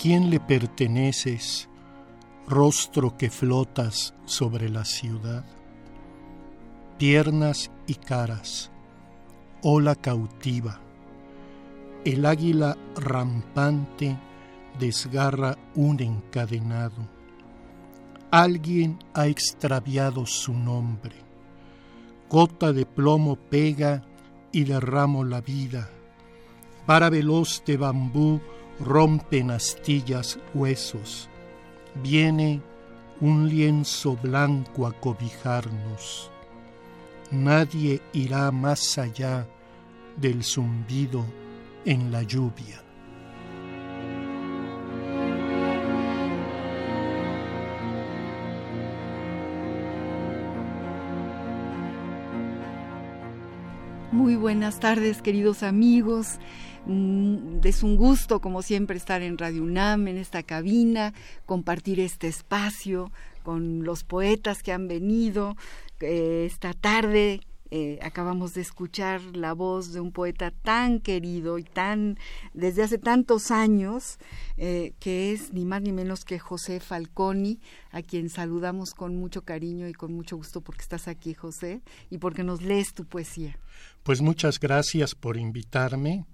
Quién le perteneces, rostro que flotas sobre la ciudad? Piernas y caras, ola cautiva, el águila rampante desgarra un encadenado. Alguien ha extraviado su nombre. Gota de plomo pega y derramo la vida. Para veloz de bambú rompen astillas huesos, viene un lienzo blanco a cobijarnos. Nadie irá más allá del zumbido en la lluvia. Muy buenas tardes, queridos amigos. Mm, es un gusto, como siempre, estar en Radio UNAM, en esta cabina, compartir este espacio con los poetas que han venido eh, esta tarde. Eh, acabamos de escuchar la voz de un poeta tan querido y tan desde hace tantos años eh, que es ni más ni menos que José Falconi a quien saludamos con mucho cariño y con mucho gusto porque estás aquí José y porque nos lees tu poesía pues muchas gracias por invitarme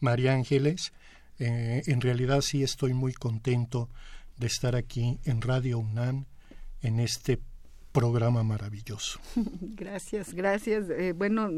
María Ángeles. Eh, en realidad sí estoy muy contento de estar aquí en Radio UNAM en este programa maravilloso. Gracias, gracias. Eh, bueno,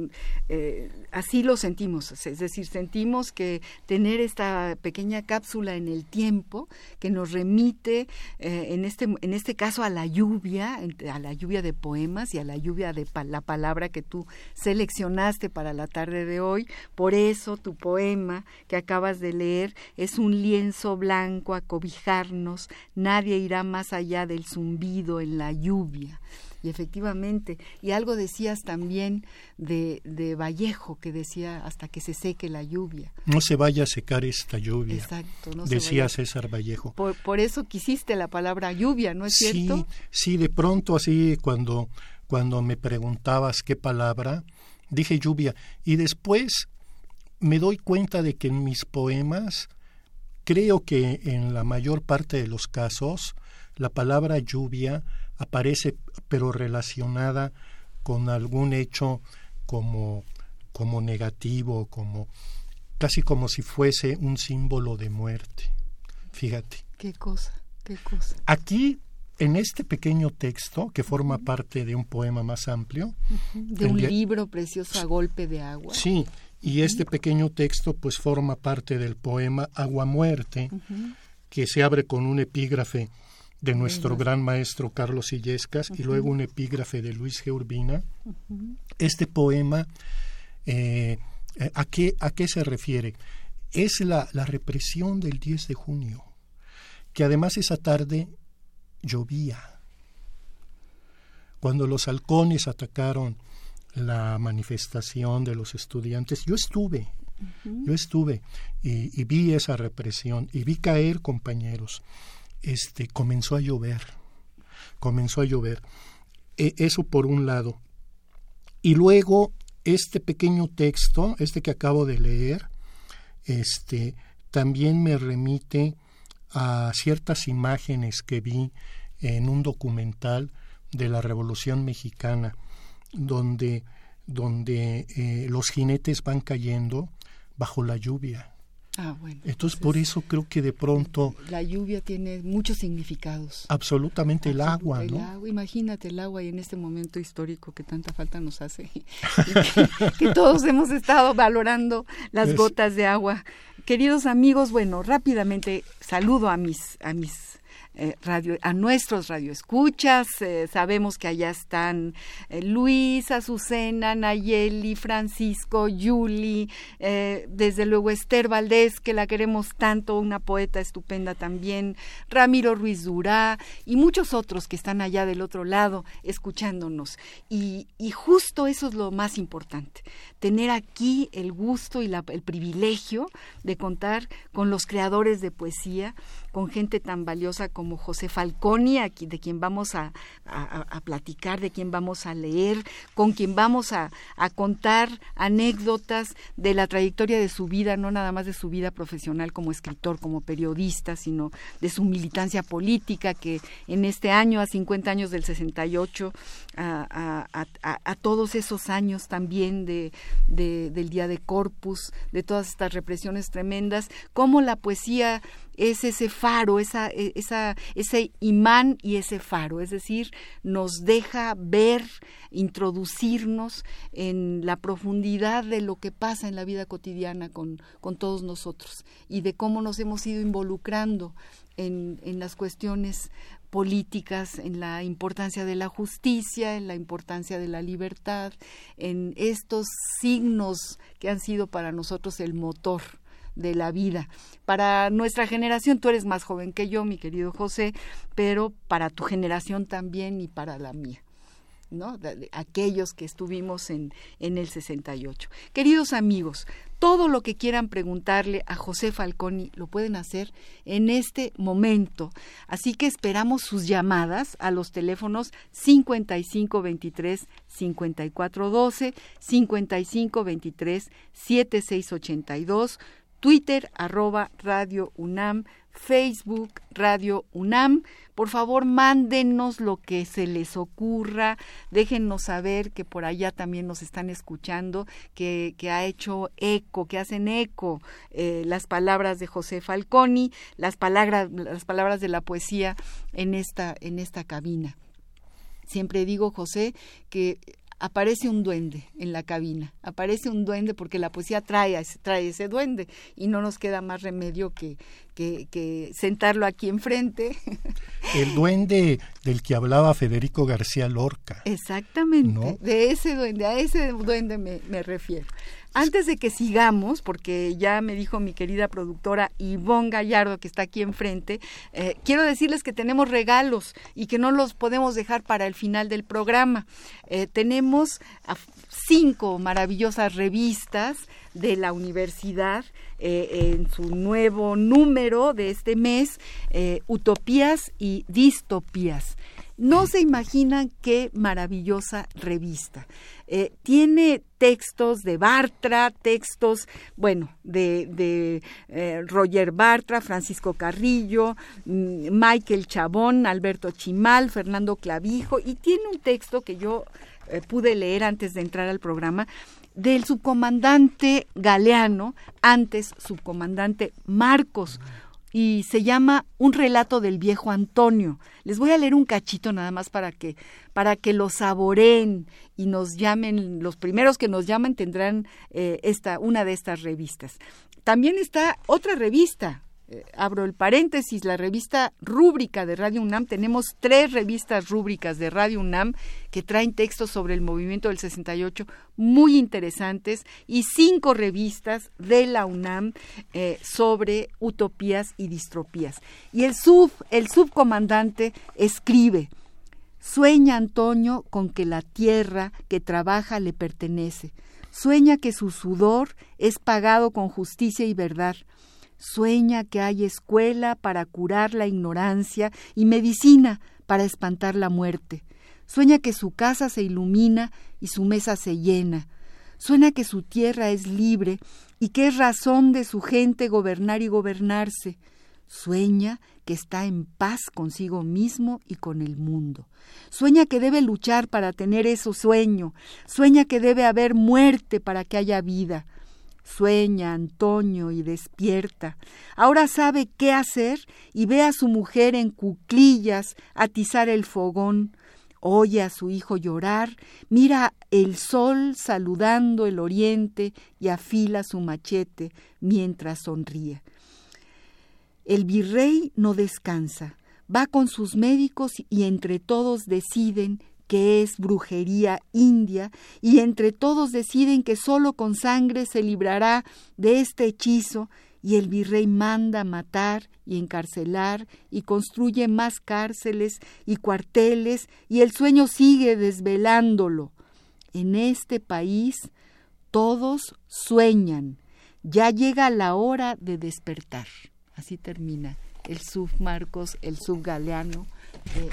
eh, así lo sentimos, es decir, sentimos que tener esta pequeña cápsula en el tiempo que nos remite, eh, en, este, en este caso, a la lluvia, a la lluvia de poemas y a la lluvia de la palabra que tú seleccionaste para la tarde de hoy. Por eso tu poema que acabas de leer es un lienzo blanco a cobijarnos, nadie irá más allá del zumbido en la lluvia. Y efectivamente, y algo decías también de, de Vallejo, que decía hasta que se seque la lluvia. No se vaya a secar esta lluvia. Exacto, no decía César Vallejo. Por, por, eso quisiste la palabra lluvia, ¿no es cierto? Sí, sí, de pronto así cuando, cuando me preguntabas qué palabra, dije lluvia. Y después me doy cuenta de que en mis poemas, creo que en la mayor parte de los casos, la palabra lluvia aparece pero relacionada con algún hecho como, como negativo, como casi como si fuese un símbolo de muerte. Fíjate. Qué cosa, qué cosa. Aquí en este pequeño texto, que forma parte de un poema más amplio. De un libro precioso a golpe de agua. Sí, y este pequeño texto pues forma parte del poema Agua Muerte, que se abre con un epígrafe de nuestro gran maestro Carlos Illescas y luego un epígrafe de Luis G. Urbina. Este poema, eh, eh, ¿a, qué, ¿a qué se refiere? Es la, la represión del 10 de junio, que además esa tarde llovía. Cuando los halcones atacaron la manifestación de los estudiantes, yo estuve, yo estuve y, y, vi esa represión y vi caer compañeros este, comenzó a llover, comenzó a llover. E, eso por un lado. Y luego este pequeño texto, este que acabo de leer, este, también me remite a ciertas imágenes que vi en un documental de la Revolución Mexicana, donde, donde eh, los jinetes van cayendo bajo la lluvia Ah, bueno. Entonces, por eso creo que de pronto... La lluvia tiene muchos significados. Absolutamente el agua, el ¿no? Agua, imagínate el agua y en este momento histórico que tanta falta nos hace. que, todos hemos estado valorando las gotas de agua. Queridos amigos, bueno, rápidamente saludo a mis, a mis eh, radio, a nuestros radioescuchas. Eh, sabemos que allá están eh, Luis, Azucena, Nayeli, Francisco, Yuli, desde luego Esther Valdés, que la queremos tanto, una poeta estupenda también, Ramiro Ruiz Durá y muchos otros que están allá del otro lado escuchándonos. Y, y justo eso es lo más importante, tener aquí el gusto y la, el privilegio de contar con los creadores de poesía, con gente tan valiosa como José Falconi, de quien vamos a, platicar, de quien vamos a leer, con quien vamos a, contar anécdotas de la trayectoria de su vida, no nada más de su vida profesional como escritor, como periodista, sino de su militancia política, que en este año, a 50 años del 68, a, todos esos años también de, del Día de Corpus, de todas estas represiones tremendas, cómo la poesía es ese faro, esa, e, esa, ese imán y ese faro, es decir, nos deja ver, introducirnos en la profundidad de lo que pasa en la vida cotidiana con, con todos nosotros y de cómo nos hemos ido involucrando en, en las cuestiones políticas, en la importancia de la justicia, en la importancia de la libertad, en estos signos que han sido para nosotros el motor de la vida. Para nuestra generación, tú eres más joven que yo, mi querido José, pero para tu generación también y para la mía. ¿no? De, aquellos que estuvimos en, en el 68. Queridos amigos, todo lo que quieran preguntarle a José Falconi lo pueden hacer en este momento. Así que esperamos sus llamadas a los teléfonos 5523 5412, 5523 7682 Twitter arroba Radio UNAM, Facebook Radio UNAM. Por favor, mándenos lo que se les ocurra, déjennos saber que por allá también nos están escuchando, que, ha hecho eco, que hacen eco eh, las palabras de José Falconi, las palabras, las palabras de la poesía en esta, en esta cabina. Siempre digo, José, que aparece un duende en la cabina, aparece un duende porque la poesía trae, trae ese duende y no nos queda más remedio que, que, sentarlo aquí enfrente. El duende del que hablaba Federico García Lorca. Exactamente, de ese duende, a ese duende me, me refiero. Antes de que sigamos, porque ya me dijo mi querida productora Ivonne Gallardo, que está aquí enfrente, eh, quiero decirles que tenemos regalos y que no los podemos dejar para el final del programa. Eh, tenemos cinco maravillosas revistas de la universidad eh, en su nuevo número de este mes, Utopías y Distopías. No se imaginan qué maravillosa revista. Eh, tiene textos de Bartra, textos, bueno, de, eh, Roger Bartra, Francisco Carrillo, mm, Michael Chabón, Alberto Chimal, Fernando Clavijo, y tiene un texto que yo eh, pude leer antes de entrar al programa del subcomandante Galeano, antes subcomandante Marcos, y se llama Un relato del viejo Antonio. Les voy a leer un cachito nada más para que para que lo saboreen y nos llamen, los primeros que nos llamen tendrán eh, esta una de estas revistas. También está otra revista eh, abro el paréntesis, la revista rúbrica de Radio UNAM, tenemos tres revistas rúbricas de Radio UNAM que traen textos sobre el movimiento del 68 muy interesantes y cinco revistas de la UNAM eh, sobre utopías y distropías. Y el sub, el subcomandante escribe, Sueña Antonio con que la tierra que trabaja le pertenece. Sueña que su sudor es pagado con justicia y verdad Sueña que hay escuela para curar la ignorancia y medicina para espantar la muerte. Sueña que su casa se ilumina y su mesa se llena. Sueña que su tierra es libre y que es razón de su gente gobernar y gobernarse. Sueña que está en paz consigo mismo y con el mundo. Sueña que debe luchar para tener ese sueño. Sueña que debe haber muerte para que haya vida. Sueña, Antonio, y despierta. Ahora sabe qué hacer y ve a su mujer en cuclillas atizar el fogón. Oye a su hijo llorar, mira el sol saludando el oriente y afila su machete mientras sonríe. El virrey no descansa, va con sus médicos y entre todos deciden que es brujería india, y entre todos deciden que sólo con sangre se librará de este hechizo, y el virrey manda matar y encarcelar y construye más cárceles y cuarteles, y el sueño sigue desvelándolo. En este país todos sueñan, ya llega la hora de despertar. Así termina el submarcos, el subgaleano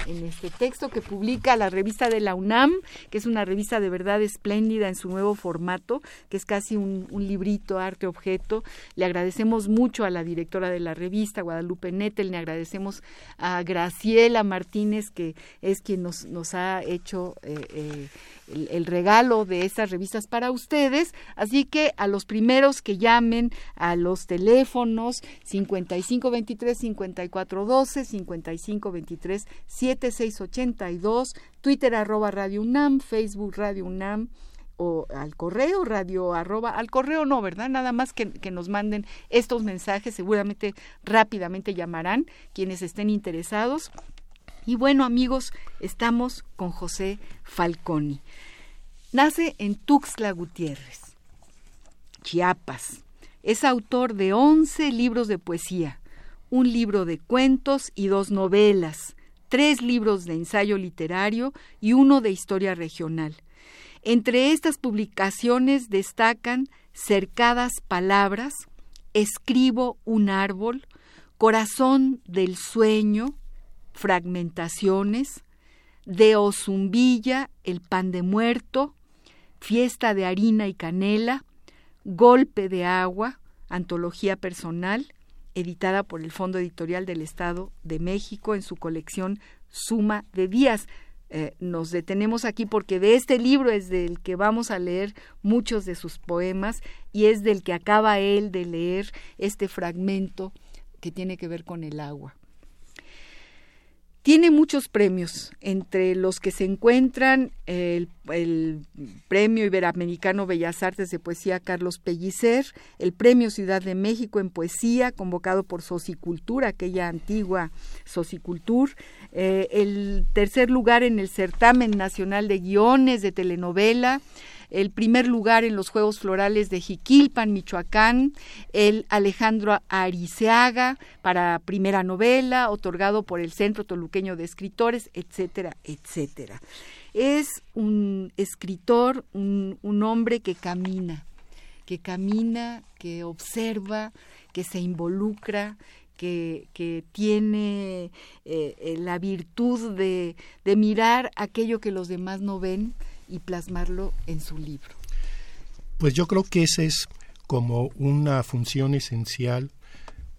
en este texto que publica la revista de la UNAM, que es una revista de verdad espléndida en su nuevo formato, que es casi un, librito arte-objeto. Le agradecemos mucho a la directora de la revista, Guadalupe Nettel, le agradecemos a Graciela Martínez, que es quien nos, nos ha hecho... Eh, eh, el, regalo de estas revistas para ustedes. Así que a los primeros que llamen a los teléfonos 5523-5412, 5523-7682, Twitter arroba Radio UNAM, Facebook Radio UNAM o al correo radio arroba al correo no verdad nada más que, que, nos manden estos mensajes seguramente rápidamente llamarán quienes estén interesados. Y bueno amigos estamos con José Falconi. Nace en Tuxtla Gutiérrez, Chiapas. Es autor de 11 libros de poesía, un libro de cuentos y dos novelas, tres libros de ensayo literario y uno de historia regional. Entre estas publicaciones destacan Cercadas Palabras, Escribo un árbol, Corazón del sueño, Fragmentaciones, De Ozumbilla, El pan de muerto, Fiesta de harina y canela, Golpe de agua, antología personal, editada por el Fondo Editorial del Estado de México en su colección Suma de Días. Eh, nos detenemos aquí porque de este libro es del que vamos a leer muchos de sus poemas y es del que acaba él de leer este fragmento que tiene que ver con el agua. Tiene muchos premios, entre los que se encuentran el, Premio Iberoamericano Bellas Artes de Poesía Carlos Pellicer, el Premio Ciudad de México en Poesía, convocado por Socicultura, aquella antigua Socicultur, eh, el tercer lugar en el Certamen Nacional de Guiones de Telenovela, el primer lugar en los Juegos Florales de Jiquilpan, Michoacán, el Alejandro Ariceaga para primera novela, otorgado por el Centro Toluqueño de Escritores, etcétera, etcétera. Es un escritor, un, hombre que camina, que camina, que observa, que se involucra, que, tiene eh, la virtud de, mirar aquello que los demás no ven y plasmarlo en su libro. Pues yo creo que esa es como una función esencial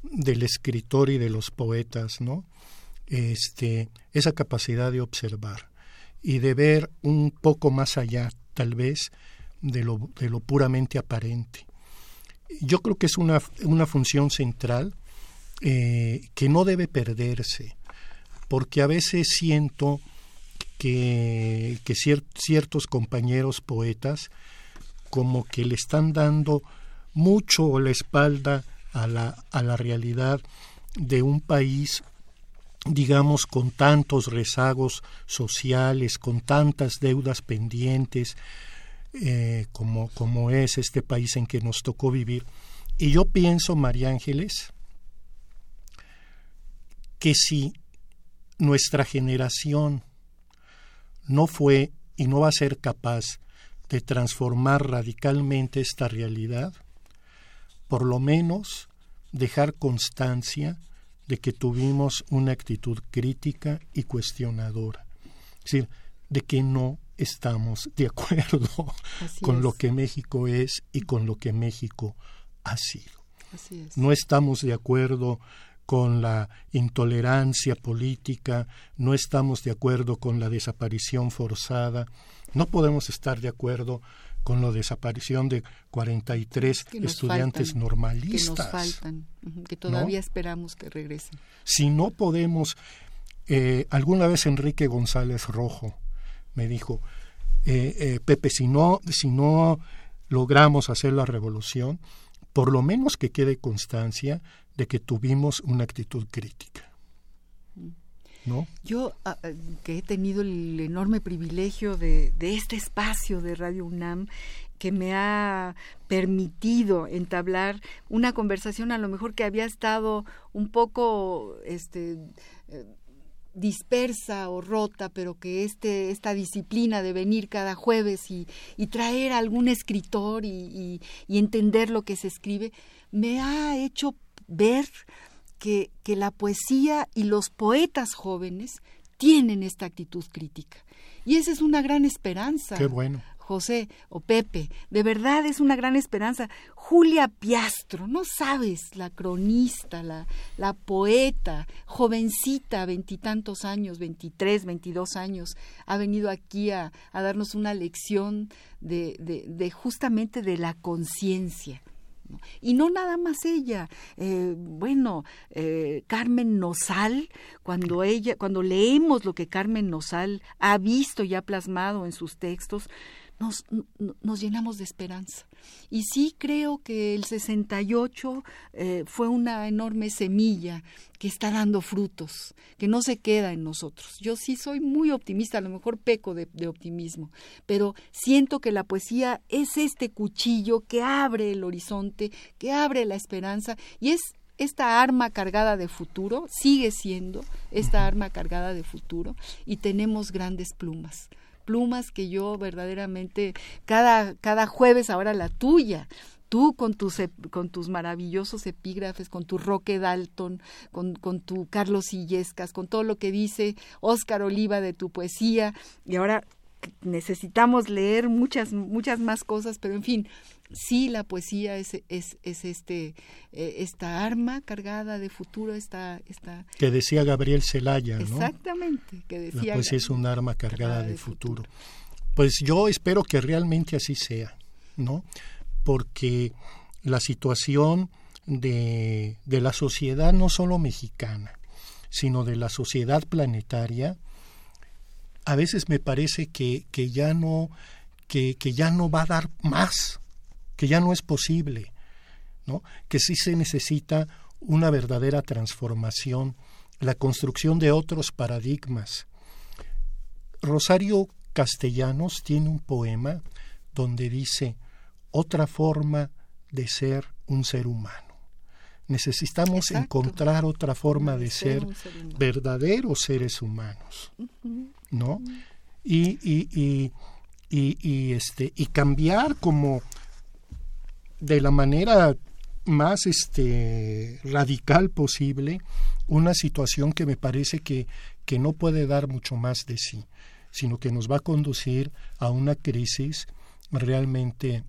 del escritor y de los poetas, ¿no? Este, esa capacidad de observar y de ver un poco más allá, tal vez, de lo, de lo puramente aparente. Yo creo que es una, una función central eh, que no debe perderse, porque a veces siento que, ciertos compañeros poetas como que le están dando mucho la espalda a la, a la realidad de un país digamos, con tantos rezagos sociales, con tantas deudas pendientes, eh, como, como es este país en que nos tocó vivir. Y yo pienso, María Ángeles, que si nuestra generación no fue y no va a ser capaz de transformar radicalmente esta realidad, por lo menos dejar constancia de que tuvimos una actitud crítica y cuestionadora. Es decir, de que no estamos de acuerdo con lo que México es y con lo que México ha sido. No estamos de acuerdo con la intolerancia política, no estamos de acuerdo con la desaparición forzada, no podemos estar de acuerdo con la desaparición de 43 estudiantes normalistas. Que nos faltan, que todavía esperamos que regresen. Si no podemos, eh, alguna vez Enrique González Rojo me dijo, eh, eh, Pepe, si no, si no logramos hacer la revolución, por lo menos que quede constancia de que tuvimos una actitud crítica. ¿No? Yo, ah, ah, que he tenido el enorme privilegio de, este espacio de Radio UNAM, que me ha permitido entablar una conversación a lo mejor que había estado un poco este, eh, dispersa o rota, pero que este, esta disciplina de venir cada jueves y, traer a algún escritor y, entender lo que se escribe, me ha hecho ver que, que la poesía y los poetas jóvenes tienen esta actitud crítica. Y esa es una gran esperanza. Qué bueno. José o Pepe. De verdad es una gran esperanza. Julia Piastro, no sabes, la cronista, la, la poeta, jovencita, veintitantos años, veintitrés, veintidós años, ha venido aquí a, a darnos una lección de, de, de justamente de la conciencia. Y no nada más ella. Eh, bueno, eh, Carmen Nosal, cuando ella, cuando leemos lo que Carmen Nosal ha visto y ha plasmado en sus textos, nos, nos llenamos de esperanza. Y sí creo que el 68 eh, fue una enorme semilla que está dando frutos, que no se queda en nosotros. Yo sí soy muy optimista, a lo mejor peco de, de optimismo, pero siento que la poesía es este cuchillo que abre el horizonte, que abre la esperanza y es esta arma cargada de futuro, sigue siendo esta arma cargada de futuro y tenemos grandes plumas plumas que yo verdaderamente cada, cada jueves ahora la tuya. Tú con tus, con tus maravillosos epígrafes, con tu Roque Dalton, con, con tu Carlos Illescas, con todo lo que dice Óscar Oliva de tu poesía, y ahora necesitamos leer muchas, muchas más cosas, pero en fin, sí la poesía es, es, es este, eh, esta arma cargada de futuro, esta, esta... Que decía Gabriel Celaya, ¿no? Exactamente, que decía... La poesía es un arma cargada, de, futuro. Pues yo espero que realmente así sea, ¿no? Porque la situación de, de la sociedad no solo mexicana, sino de la sociedad planetaria, a veces me parece que, que ya no que, que, ya no va a dar más que ya no es posible, ¿no? que sí se necesita una verdadera transformación, la construcción de otros paradigmas. Rosario Castellanos tiene un poema donde dice otra forma de ser un ser humano. Necesitamos encontrar otra forma de, ser, verdaderos seres humanos, ¿no? y, y, y, y, este, y cambiar como de la manera más este, radical posible una situación que me parece que, que no puede dar mucho más de sí, sino que nos va a conducir a una crisis realmente,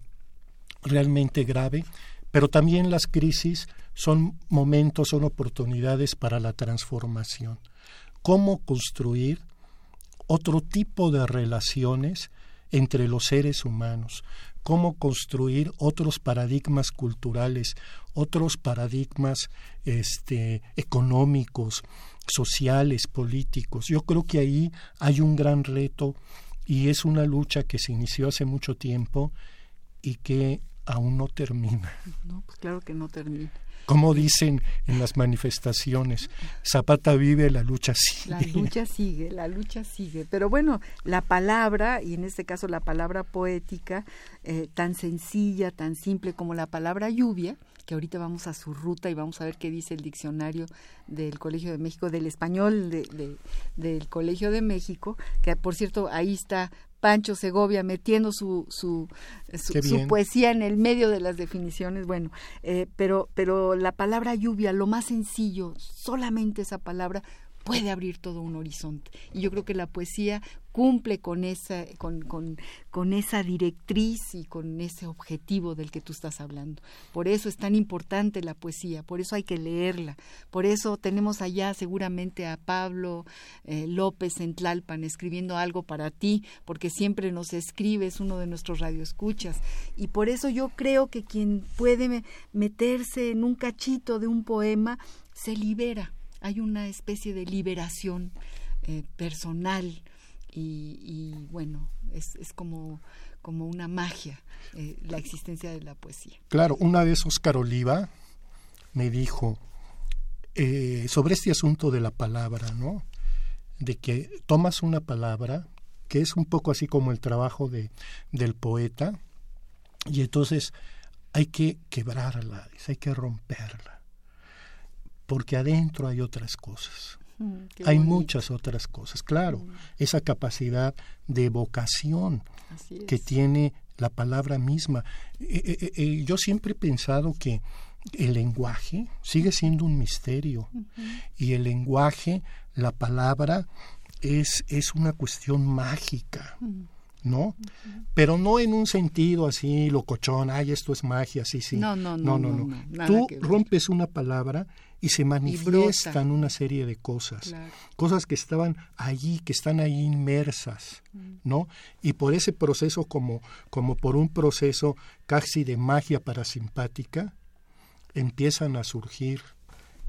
realmente grave, pero también las crisis son momentos, son oportunidades para la transformación. ¿Cómo construir otro tipo de relaciones entre los seres humanos? cómo construir otros paradigmas culturales, otros paradigmas este, económicos, sociales, políticos. Yo creo que ahí hay un gran reto y es una lucha que se inició hace mucho tiempo y que aún no termina. No, pues claro que no termina como dicen en las manifestaciones, Zapata vive, la lucha sigue. La lucha sigue, la lucha sigue. Pero bueno, la palabra, y en este caso la palabra poética, eh, tan sencilla, tan simple como la palabra lluvia, que ahorita vamos a su ruta y vamos a ver qué dice el diccionario del Colegio de México, del español de, del Colegio de México, que por cierto ahí está Pancho Segovia metiendo su, su, su, poesía en el medio de las definiciones, bueno, eh, pero, pero la palabra lluvia, lo más sencillo, solamente esa palabra puede abrir todo un horizonte. Y yo creo que la poesía cumple con esa, con, con, esa directriz y con ese objetivo del que tú estás hablando. Por eso es tan importante la poesía, por eso hay que leerla, por eso tenemos allá seguramente a Pablo eh, López en Tlalpan escribiendo algo para ti, porque siempre nos escribe, es uno de nuestros radioescuchas. Y por eso yo creo que quien puede meterse en un cachito de un poema se libera hay una especie de liberación eh, personal y, bueno, es, es, como, como una magia eh, la existencia de la poesía. Claro, una vez Oscar Oliva me dijo eh, sobre este asunto de la palabra, ¿no? De que tomas una palabra, que es un poco así como el trabajo de, del poeta, y entonces hay que quebrarla, hay que romperla porque adentro hay otras cosas. Mm, hay muchas otras cosas. Claro, mm. esa capacidad de vocación que tiene la palabra misma. Eh, eh, eh, yo siempre he pensado que el lenguaje sigue siendo un misterio y el lenguaje, la palabra, es, es una cuestión mágica. Mm. ¿no? Pero no en un sentido así locochón, ay, esto es magia, sí, sí. No, no, no. no, no, Tú rompes una palabra y se manifiestan una serie de cosas, cosas que estaban allí, que están ahí inmersas, mm. ¿no? Y por ese proceso, como, como por un proceso casi de magia parasimpática, empiezan a surgir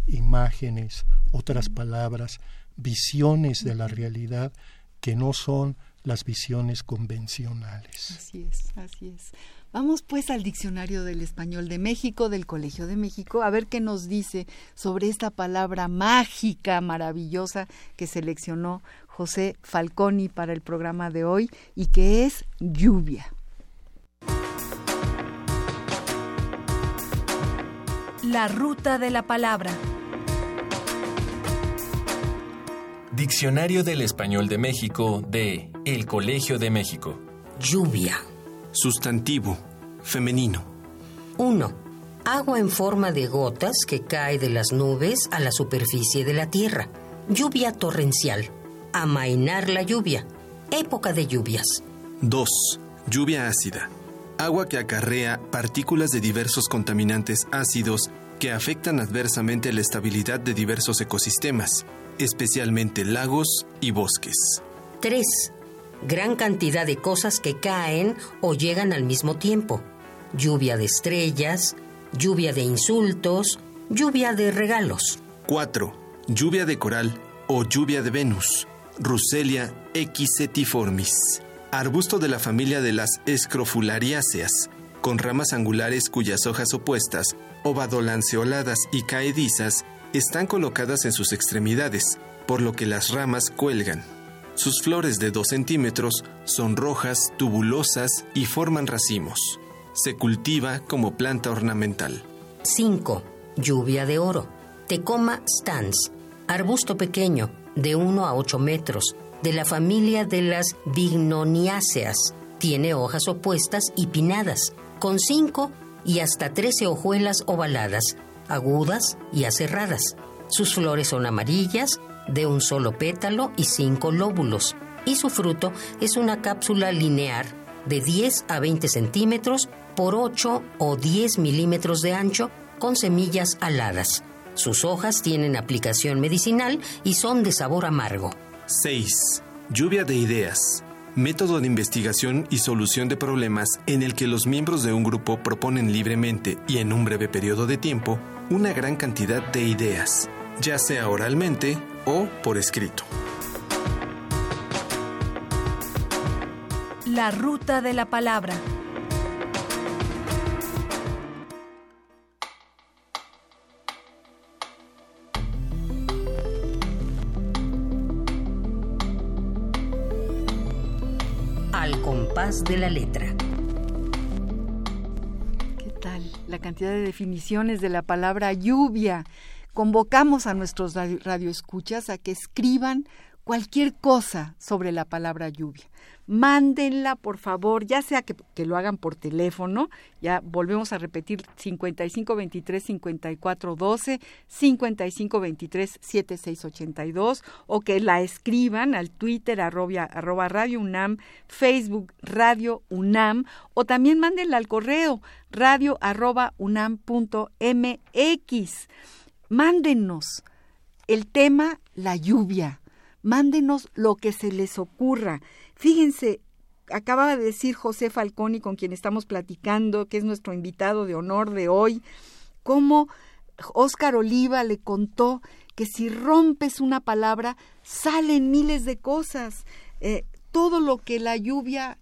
imágenes, otras mm. palabras, visiones de la realidad que no son las visiones convencionales. Así es, así es. Vamos pues al diccionario del español de México, del Colegio de México, a ver qué nos dice sobre esta palabra mágica, maravillosa que seleccionó José Falconi para el programa de hoy y que es lluvia. La ruta de la palabra. Diccionario del Español de México de El Colegio de México. Lluvia. Sustantivo. Femenino. 1. Agua en forma de gotas que cae de las nubes a la superficie de la tierra. Lluvia torrencial. Amainar la lluvia. Época de lluvias. 2. Lluvia ácida. Agua que acarrea partículas de diversos contaminantes ácidos que afectan adversamente la estabilidad de diversos ecosistemas, especialmente lagos y bosques. 3. Gran cantidad de cosas que caen o llegan al mismo tiempo. Lluvia de estrellas, lluvia de insultos, lluvia de regalos. 4. Lluvia de coral o lluvia de Venus. Russelia equisetiformis. Arbusto de la familia de las escrofulariáceas, con ramas angulares cuyas hojas opuestas, ovadolanceoladas y caedizas, están colocadas en sus extremidades, por lo que las ramas cuelgan. Sus flores de 2 centímetros son rojas, tubulosas y forman racimos. Se cultiva como planta ornamental. 5. Lluvia de oro. Tecoma stans. Arbusto pequeño, de 1 a 8 metros, de la familia de las bignoniáceas. Tiene hojas opuestas y pinadas, con 5 y hasta 13 hojuelas ovaladas, agudas y aserradas. Sus flores son amarillas, de un solo pétalo y cinco lóbulos, y su fruto es una cápsula linear de 10 a 20 centímetros por 8 o 10 milímetros de ancho con semillas aladas. Sus hojas tienen aplicación medicinal y son de sabor amargo. 6. Lluvia de ideas. Método de investigación y solución de problemas en el que los miembros de un grupo proponen libremente y en un breve periodo de tiempo una gran cantidad de ideas, ya sea oralmente o por escrito. La ruta de la palabra. Al compás de la letra. la cantidad de definiciones de la palabra lluvia. Convocamos a nuestros radioescuchas a que escriban cualquier cosa sobre la palabra lluvia. Mándenla, por favor, ya sea que, lo hagan por teléfono, ya volvemos a repetir 5523 5412, 5523 7682, o que la escriban al Twitter arroba Radio UNAM, Facebook Radio UNAM, o también mándenla al correo radio arroba unam.mx. Mándenos el tema la lluvia Mándenos lo que se les ocurra. Fíjense, acaba de decir José Falconi, con quien estamos platicando, que es nuestro invitado de honor de hoy, cómo Óscar Oliva le contó que si rompes una palabra, salen miles de cosas. Eh, todo lo que la lluvia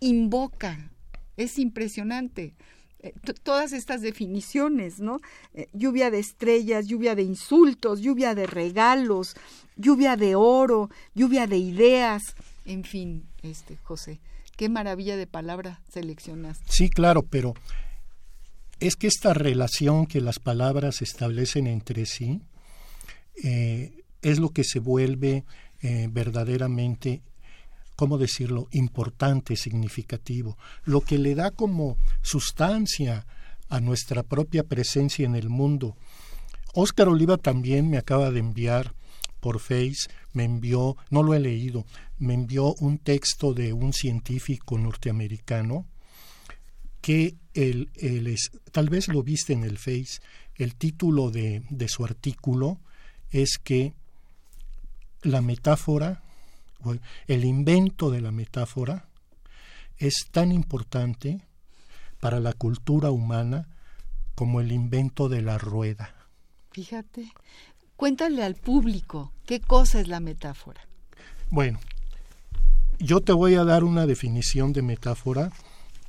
invoca. Es impresionante. Eh, todas estas definiciones, ¿no? Eh, lluvia de estrellas, lluvia de insultos, lluvia de regalos, lluvia de oro, lluvia de ideas, en fin, este José, qué maravilla de palabra seleccionaste. Sí, claro, pero es que esta relación que las palabras establecen entre sí eh, es lo que se vuelve verdaderamente, ¿cómo decirlo?, importante, significativo, lo que le da como sustancia a nuestra propia presencia en el mundo. Óscar Oliva también me acaba de enviar por Face me envió, no lo he leído, me envió un texto de un científico norteamericano que el, es, tal vez lo viste en el Face, el título de, de su artículo es que la metáfora, el invento de la metáfora, es tan importante para la cultura humana como el invento de la rueda. Fíjate, Cuéntale al público qué cosa es la metáfora. Bueno, yo te voy a dar una definición de metáfora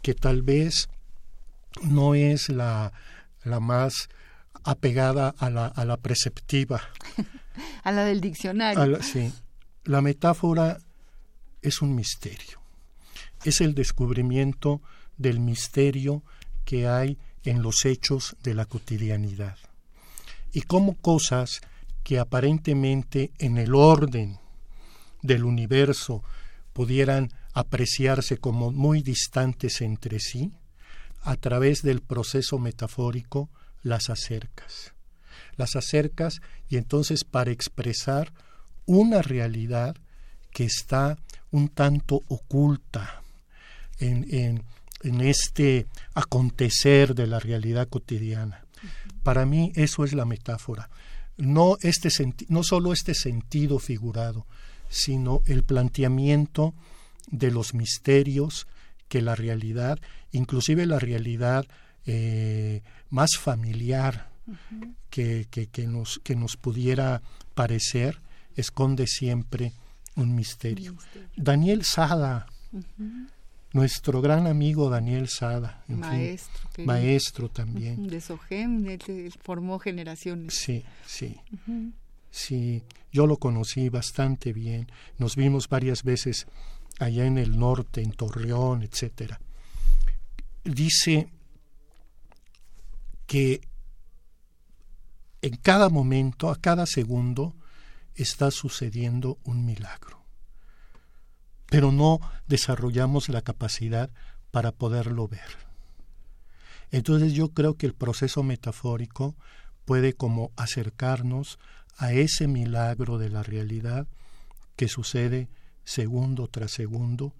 que tal vez no es la, la más apegada a la, a la preceptiva. a la del diccionario. sí. La metáfora es un misterio. Es el descubrimiento del misterio que hay en los hechos de la cotidianidad. Y cómo cosas que aparentemente en el orden del universo pudieran apreciarse como muy distantes entre sí, a través del proceso metafórico las acercas. Las acercas y entonces para expresar una realidad que está un tanto oculta en, en, en este acontecer de la realidad cotidiana. Para mí eso es la metáfora. No, este no solo este sentido figurado, sino el planteamiento de los misterios que la realidad, inclusive la realidad eh, más familiar que, que, nos, que nos pudiera parecer, esconde siempre un misterio. Daniel Sada, nuestro gran amigo Daniel Sada, maestro, maestro también. De Sogem, él, formó generaciones. Sí, sí. Sí, yo lo conocí bastante bien. Nos vimos varias veces allá en el norte, en Torreón, etcétera. Dice que en cada momento, a cada segundo, está sucediendo un milagro pero no desarrollamos la capacidad para poderlo ver. Entonces yo creo que el proceso metafórico puede como acercarnos a ese milagro de la realidad que sucede segundo tras segundo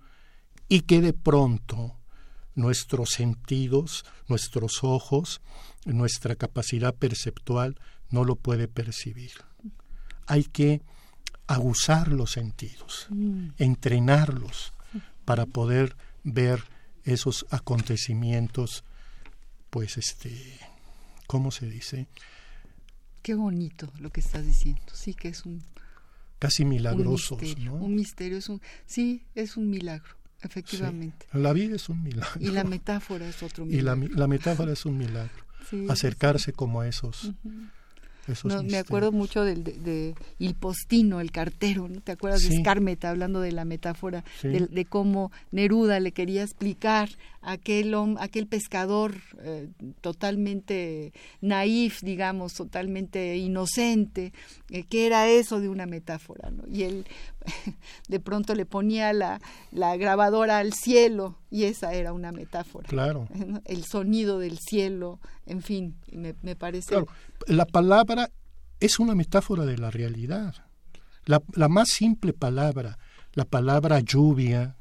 y que de pronto nuestros sentidos, nuestros ojos, nuestra capacidad perceptual no lo puede percibir. Hay que aguzar los sentidos, mm. entrenarlos para poder ver esos acontecimientos, pues este, ¿cómo se dice? Qué bonito lo que estás diciendo, sí que es un casi milagrosos, un misterio, ¿no? Un misterio es un, sí, es un milagro, efectivamente. la vida es un milagro. Y la metáfora es otro milagro. Y la, metáfora es un milagro. Acercarse como a esos me acuerdo mucho del, de, Il Postino, el cartero, ¿no? ¿Te acuerdas de Scarmeta hablando de la metáfora de, cómo Neruda le quería explicar a aquel, aquel pescador eh, totalmente naif, digamos, totalmente inocente, qué era eso de una metáfora, ¿no? Y él de pronto le ponía la, la grabadora al cielo y esa era una metáfora. Claro. El sonido del cielo, en fin, me, me parece... Claro, la palabra es una metáfora de la realidad. La, la más simple palabra, la palabra lluvia,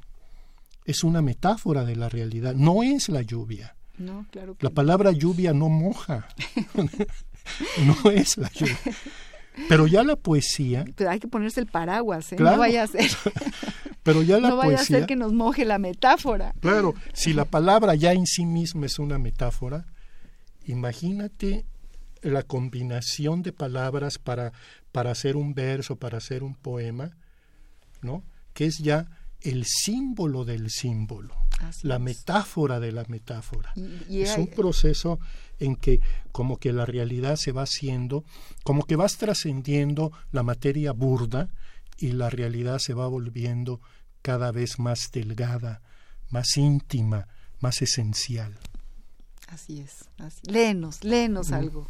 es una metáfora de la realidad, no es la lluvia. No, claro la palabra lluvia no moja, no es la lluvia. Pero ya la poesía. Pero hay que ponerse el paraguas, ¿eh? No vaya a ser. Pero ya la no vaya a ser que nos moje la metáfora. Claro, si la palabra ya en sí misma es una metáfora, imagínate la combinación de palabras para, para hacer un verso, para hacer un poema, ¿no? Que es ya el símbolo del símbolo, la metáfora de la metáfora. es un proceso en que como que la realidad se va haciendo, como que vas trascendiendo la materia burda y la realidad se va volviendo cada vez más delgada, más íntima, más esencial. Así es. Léenos, léenos algo.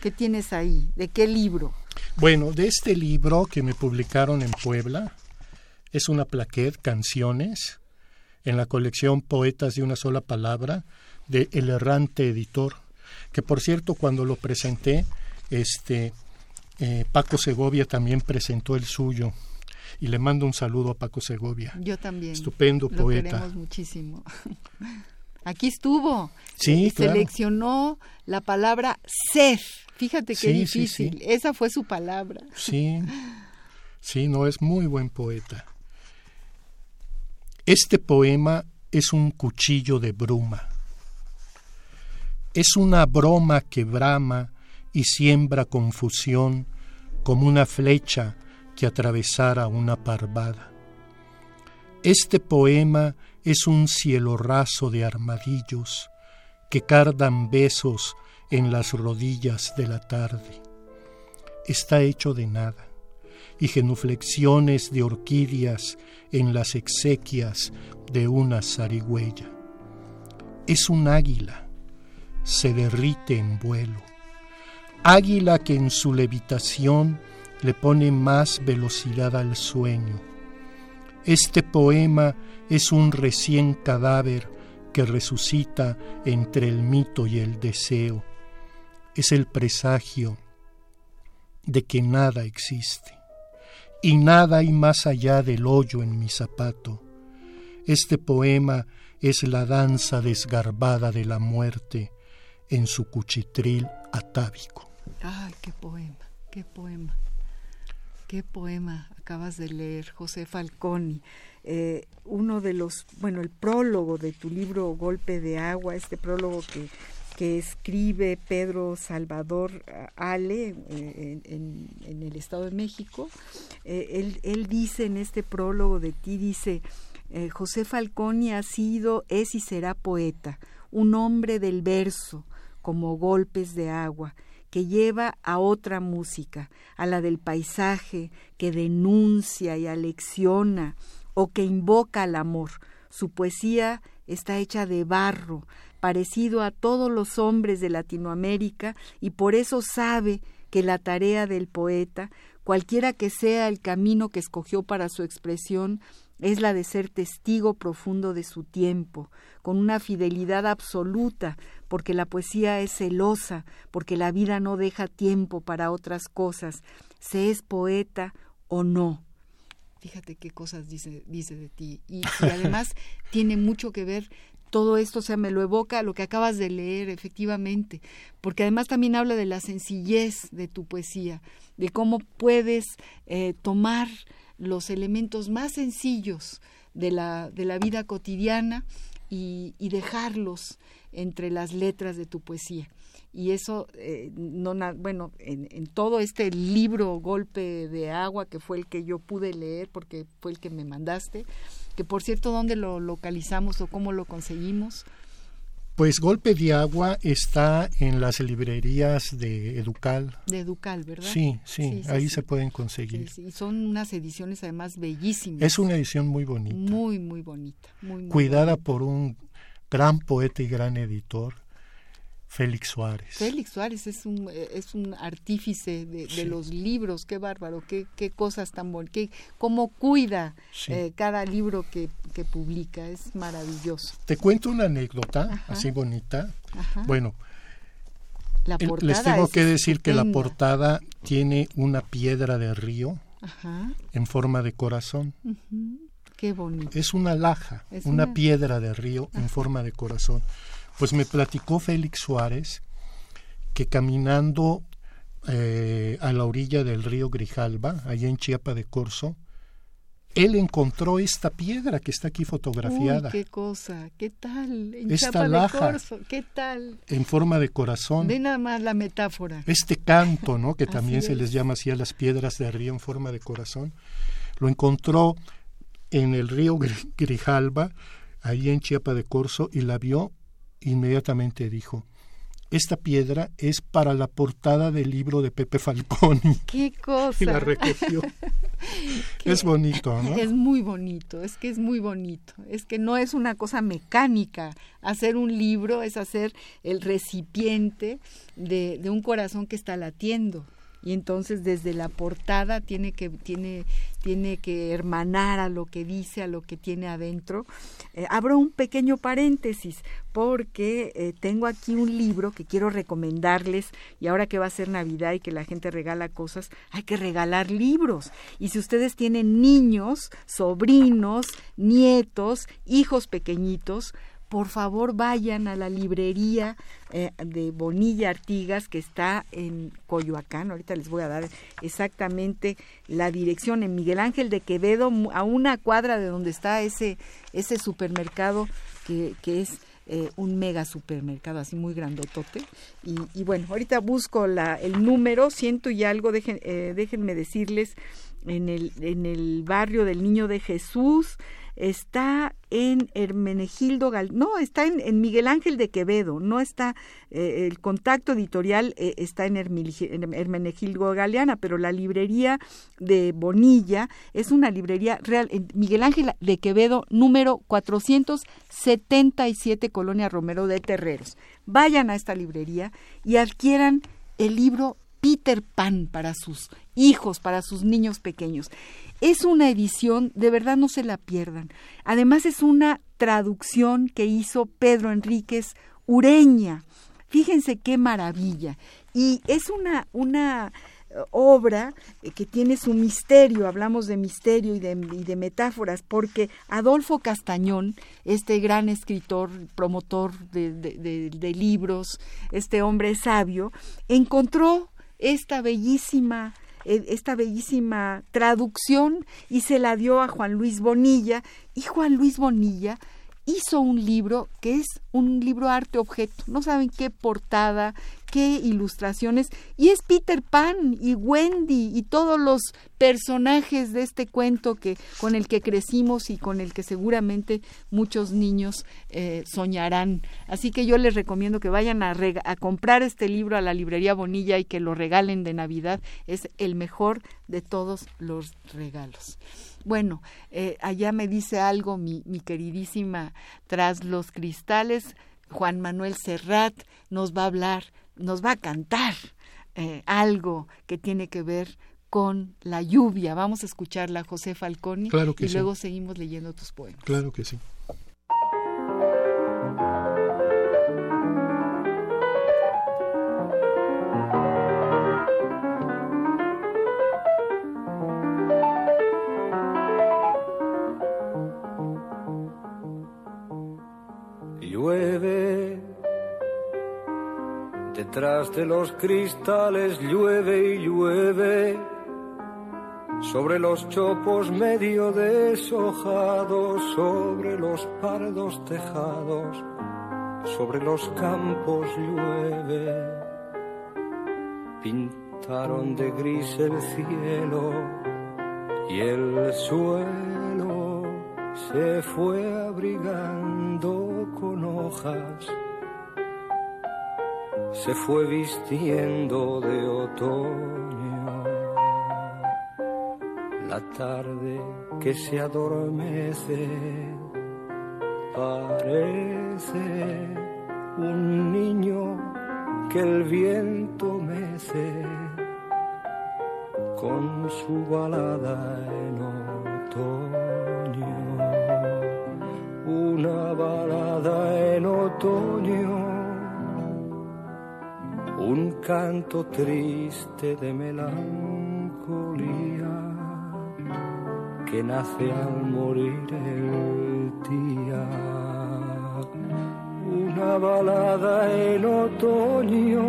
¿Qué tienes ahí? ¿De qué libro? Bueno, de este libro que me publicaron en Puebla, es una plaquette, canciones, en la colección Poetas de una sola palabra, de El Errante Editor que por cierto cuando lo presenté, este eh, Paco Segovia también presentó el suyo y le mando un saludo a Paco Segovia. Yo también. Estupendo lo poeta. Queremos muchísimo. Aquí estuvo. Sí, eh, Seleccionó la palabra ser. Fíjate qué difícil. Esa fue su palabra. Sí. Sí, no es muy buen poeta. Este poema es un cuchillo de bruma es una broma que brama y siembra confusión como una flecha que atravesara una parvada. Este poema es un cielo raso de armadillos que cardan besos en las rodillas de la tarde. Está hecho de nada y genuflexiones de orquídeas en las exequias de una zarigüeya. Es un águila se derrite en vuelo. Águila que en su levitación le pone más velocidad al sueño. Este poema es un recién cadáver que resucita entre el mito y el deseo. Es el presagio de que nada existe y nada hay más allá del hoyo en mi zapato. Este poema es la danza desgarbada de la muerte en su cuchitril atávico. Ay, qué poema, qué poema, qué poema acabas de leer, José Falconi. Eh, uno de los, bueno, el prólogo de tu libro Golpe de Agua, este prólogo que, que escribe Pedro Salvador eh, Ale eh, en, el Estado de México, él, él, dice en este prólogo de ti, dice, José Falconi ha sido, es y será poeta, un hombre del verso, como golpes de agua, que lleva a otra música, a la del paisaje, que denuncia y alecciona, o que invoca al amor. Su poesía está hecha de barro, parecido a todos los hombres de Latinoamérica, y por eso sabe que la tarea del poeta, cualquiera que sea el camino que escogió para su expresión, es la de ser testigo profundo de su tiempo, con una fidelidad absoluta, porque la poesía es celosa, porque la vida no deja tiempo para otras cosas, se es poeta o no. Fíjate qué cosas dice, dice de ti. Y, además tiene mucho que ver todo esto, o sea, me lo evoca lo que acabas de leer, efectivamente, porque además también habla de la sencillez de tu poesía, de cómo puedes eh, tomar los elementos más sencillos de la, de la vida cotidiana y, dejarlos entre las letras de tu poesía. Y eso, eh, no, bueno, en, en, todo este libro Golpe de Agua, que fue el que yo pude leer porque fue el que me mandaste, que por cierto, ¿dónde lo localizamos o cómo lo conseguimos? Pues Golpe de Agua está en las librerías de Educal. De Educal, ¿verdad? Sí, sí, ahí se pueden conseguir. Y son unas ediciones además bellísimas. Es una edición muy bonita. Muy, muy bonita. Muy, Cuidada por un gran poeta y gran editor, Félix Suárez. Félix Suárez es un, es un artífice de, los libros, qué bárbaro, qué, qué cosas tan bonitas, cómo cuida eh, cada libro que, que, publica, es maravilloso. Te cuento una anécdota así bonita. Bueno, les tengo que decir que la portada tiene una piedra de río en forma de corazón. Qué bonito. Es una laja, una, piedra de río en forma de corazón. Pues me platicó Félix Suárez que caminando eh, a la orilla del río Grijalba, allá en Chiapa de Corzo, él encontró esta piedra que está aquí fotografiada. qué cosa, qué tal, en esta Chiapa laja, de Corzo, qué tal. En forma de corazón. Ve nada más la metáfora. Este canto, ¿no? Que también se les llama así a las piedras de río en forma de corazón. Lo encontró en el río Grijalba, ahí en Chiapa de Corzo, y la vio inmediatamente dijo, esta piedra es para la portada del libro de Pepe Falconi. ¡Qué cosa! Y la recogió. es bonito, ¿no? Es muy bonito, es que es muy bonito. Es que no es una cosa mecánica. Hacer un libro es hacer el recipiente de, de un corazón que está latiendo y entonces desde la portada tiene que tiene tiene que hermanar a lo que dice a lo que tiene adentro. Eh, abro un pequeño paréntesis porque eh, tengo aquí un libro que quiero recomendarles y ahora que va a ser navidad y que la gente regala cosas hay que regalar libros. Y si ustedes tienen niños sobrinos nietos hijos pequeñitos por favor vayan a la librería eh, de Bonilla Artigas que está en Coyoacán. Ahorita les voy a dar exactamente la dirección en Miguel Ángel de Quevedo, a una cuadra de donde está ese, ese supermercado que, que es eh, un mega supermercado así muy grandotote. Y, y bueno, ahorita busco el número, ciento y algo, dejen, eh, déjenme decirles, en el, en el barrio del Niño de Jesús, está en Hermenegildo Gal no está en, Miguel Ángel de Quevedo no está eh, el contacto editorial eh, está en, Hermenegildo Galeana pero la librería de Bonilla es una librería real en Miguel Ángel de Quevedo número 477 Colonia Romero de Terreros. Vayan a esta librería y adquieran el libro Peter Pan para sus hijos, para sus niños pequeños. Es una edición, de verdad no se la pierdan. Además es una traducción que hizo Pedro Enríquez Ureña. Fíjense qué maravilla. Y es una, una eh, obra eh, que tiene su misterio, hablamos de misterio y de, metáforas, porque Adolfo Castañón, este gran escritor, promotor de libros, este hombre sabio, encontró esta bellísima eh, esta bellísima traducción y se la dio a Juan Luis Bonilla y Juan Luis Bonilla hizo un libro que es un libro arte objeto. No saben qué portada, qué ilustraciones. Y es Peter Pan y Wendy y todos los personajes de este cuento que con el que crecimos y con el que seguramente muchos niños eh, soñarán. Así que yo les recomiendo que vayan a, comprar este libro a la librería Bonilla y que lo regalen de Navidad. Es el mejor de todos los regalos. Bueno, eh, allá me dice algo mi queridísima Tras los Cristales, Juan Manuel Serrat nos va a hablar, nos va a cantar eh, algo que tiene que ver con la lluvia. Vamos a escucharla, José Falconi, y luego seguimos leyendo tus poemas. Claro que sí. Detrás de los cristales llueve y llueve, sobre los chopos medio deshojados, sobre los pardos tejados, sobre los campos llueve. Pintaron de gris el cielo y el suelo se fue abrigando con hojas se fue vistiendo de otoño. La tarde que se adormece parece un niño que el viento mece con su balada en otoño. Una balada en otoño, canto triste de melancolía que nace al morir el día. Una balada en otoño,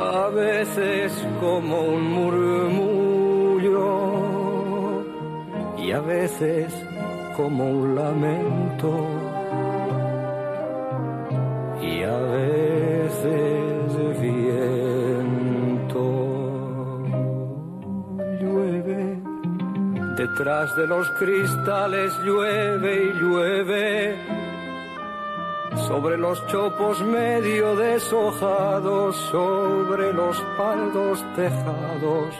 a veces como un murmullo y a veces como un lamento detrás de los cristales llueve y llueve. Sobre los chopos medio deshojados, sobre los paldos tejados,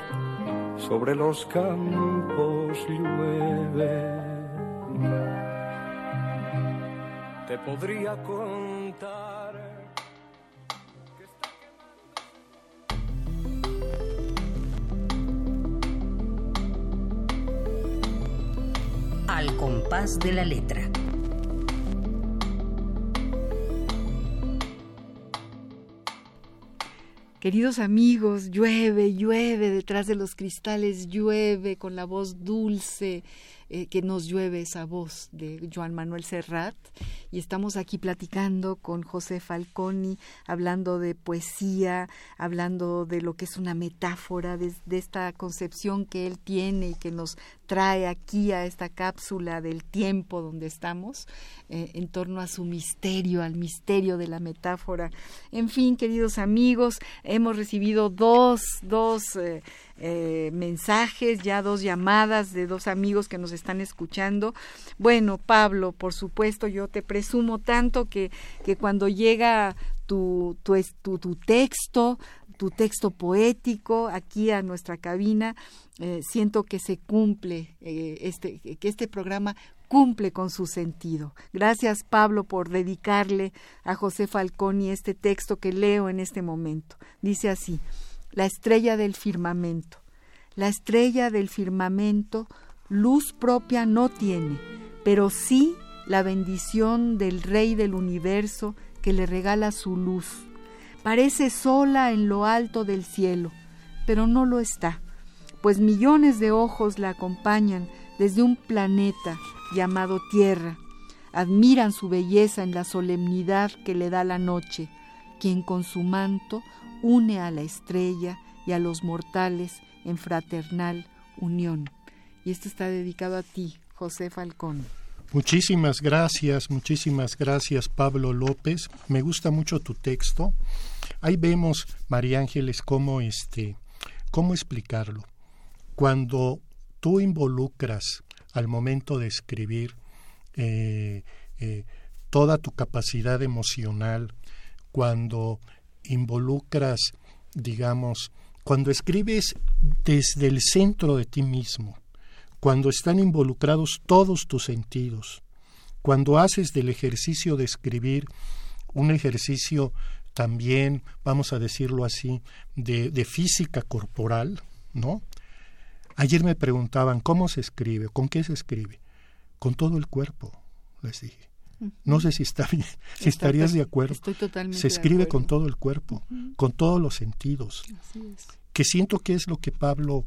sobre los campos llueve. Te podría contar. Al compás de la letra. Queridos amigos, llueve, llueve, detrás de los cristales llueve con la voz dulce, eh, que nos llueve esa voz de Joan Manuel Serrat y estamos aquí platicando con José Falconi, hablando de poesía, hablando de lo que es una metáfora, de, esta concepción que él tiene y que nos trae aquí a esta cápsula del tiempo donde estamos, eh, en torno a su misterio, al misterio de la metáfora. En fin, queridos amigos, hemos recibido dos, dos eh, eh, mensajes, ya dos llamadas de dos amigos que nos están escuchando. Bueno, Pablo, por supuesto, yo te presumo tanto que, que cuando llega tu, tu, tu, texto, tu texto poético aquí a nuestra cabina, eh, siento que se cumple, eh, este, que este programa cumple con su sentido. Gracias Pablo por dedicarle a José Falconi este texto que leo en este momento. Dice así, la estrella del firmamento. La estrella del firmamento luz propia no tiene, pero sí la bendición del Rey del universo que le regala su luz. Parece sola en lo alto del cielo, pero no lo está, pues millones de ojos la acompañan desde un planeta llamado Tierra. Admiran su belleza en la solemnidad que le da la noche, quien con su manto une a la estrella y a los mortales en fraternal unión. Y esto está dedicado a ti, José Falcón. Muchísimas gracias, muchísimas gracias Pablo López. Me gusta mucho tu texto. Ahí vemos, María Ángeles, cómo este, cómo explicarlo. Cuando tú involucras al momento de escribir eh, eh, toda tu capacidad emocional, cuando involucras, digamos, cuando escribes desde el centro de ti mismo, cuando están involucrados todos tus sentidos, cuando haces del ejercicio de escribir un ejercicio también, vamos a decirlo así, de, de física corporal, ¿no? Ayer me preguntaban, ¿cómo se escribe? ¿Con qué se escribe? Con todo el cuerpo, les dije. No sé si está bien, si estarías de acuerdo. Estoy totalmente se escribe de con todo el cuerpo, con todos los sentidos. Así es. Que siento que es lo que Pablo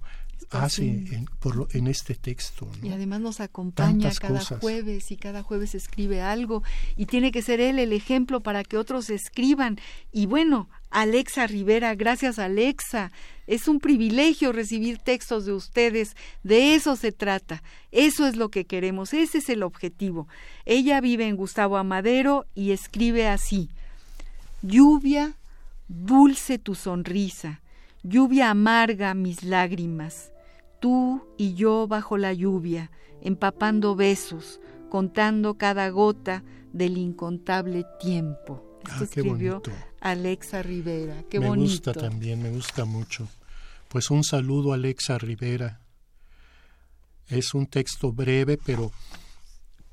hace Así. en, por lo- en este texto. ¿no? Y además nos acompaña Tantas cada cosas. jueves y cada jueves escribe algo y tiene que ser él el ejemplo para que otros escriban. Y bueno, Alexa Rivera, gracias Alexa. Es un privilegio recibir textos de ustedes. De eso se trata. Eso es lo que queremos. Ese es el objetivo. Ella vive en Gustavo Amadero y escribe así. Lluvia, dulce tu sonrisa. Lluvia amarga mis lágrimas tú y yo bajo la lluvia, empapando besos, contando cada gota del incontable tiempo. texto Ah, escribió bonito. Alexa Rivera. Qué me bonito. gusta también, me gusta mucho. Pues un saludo a Alexa Rivera. Es un texto breve, pero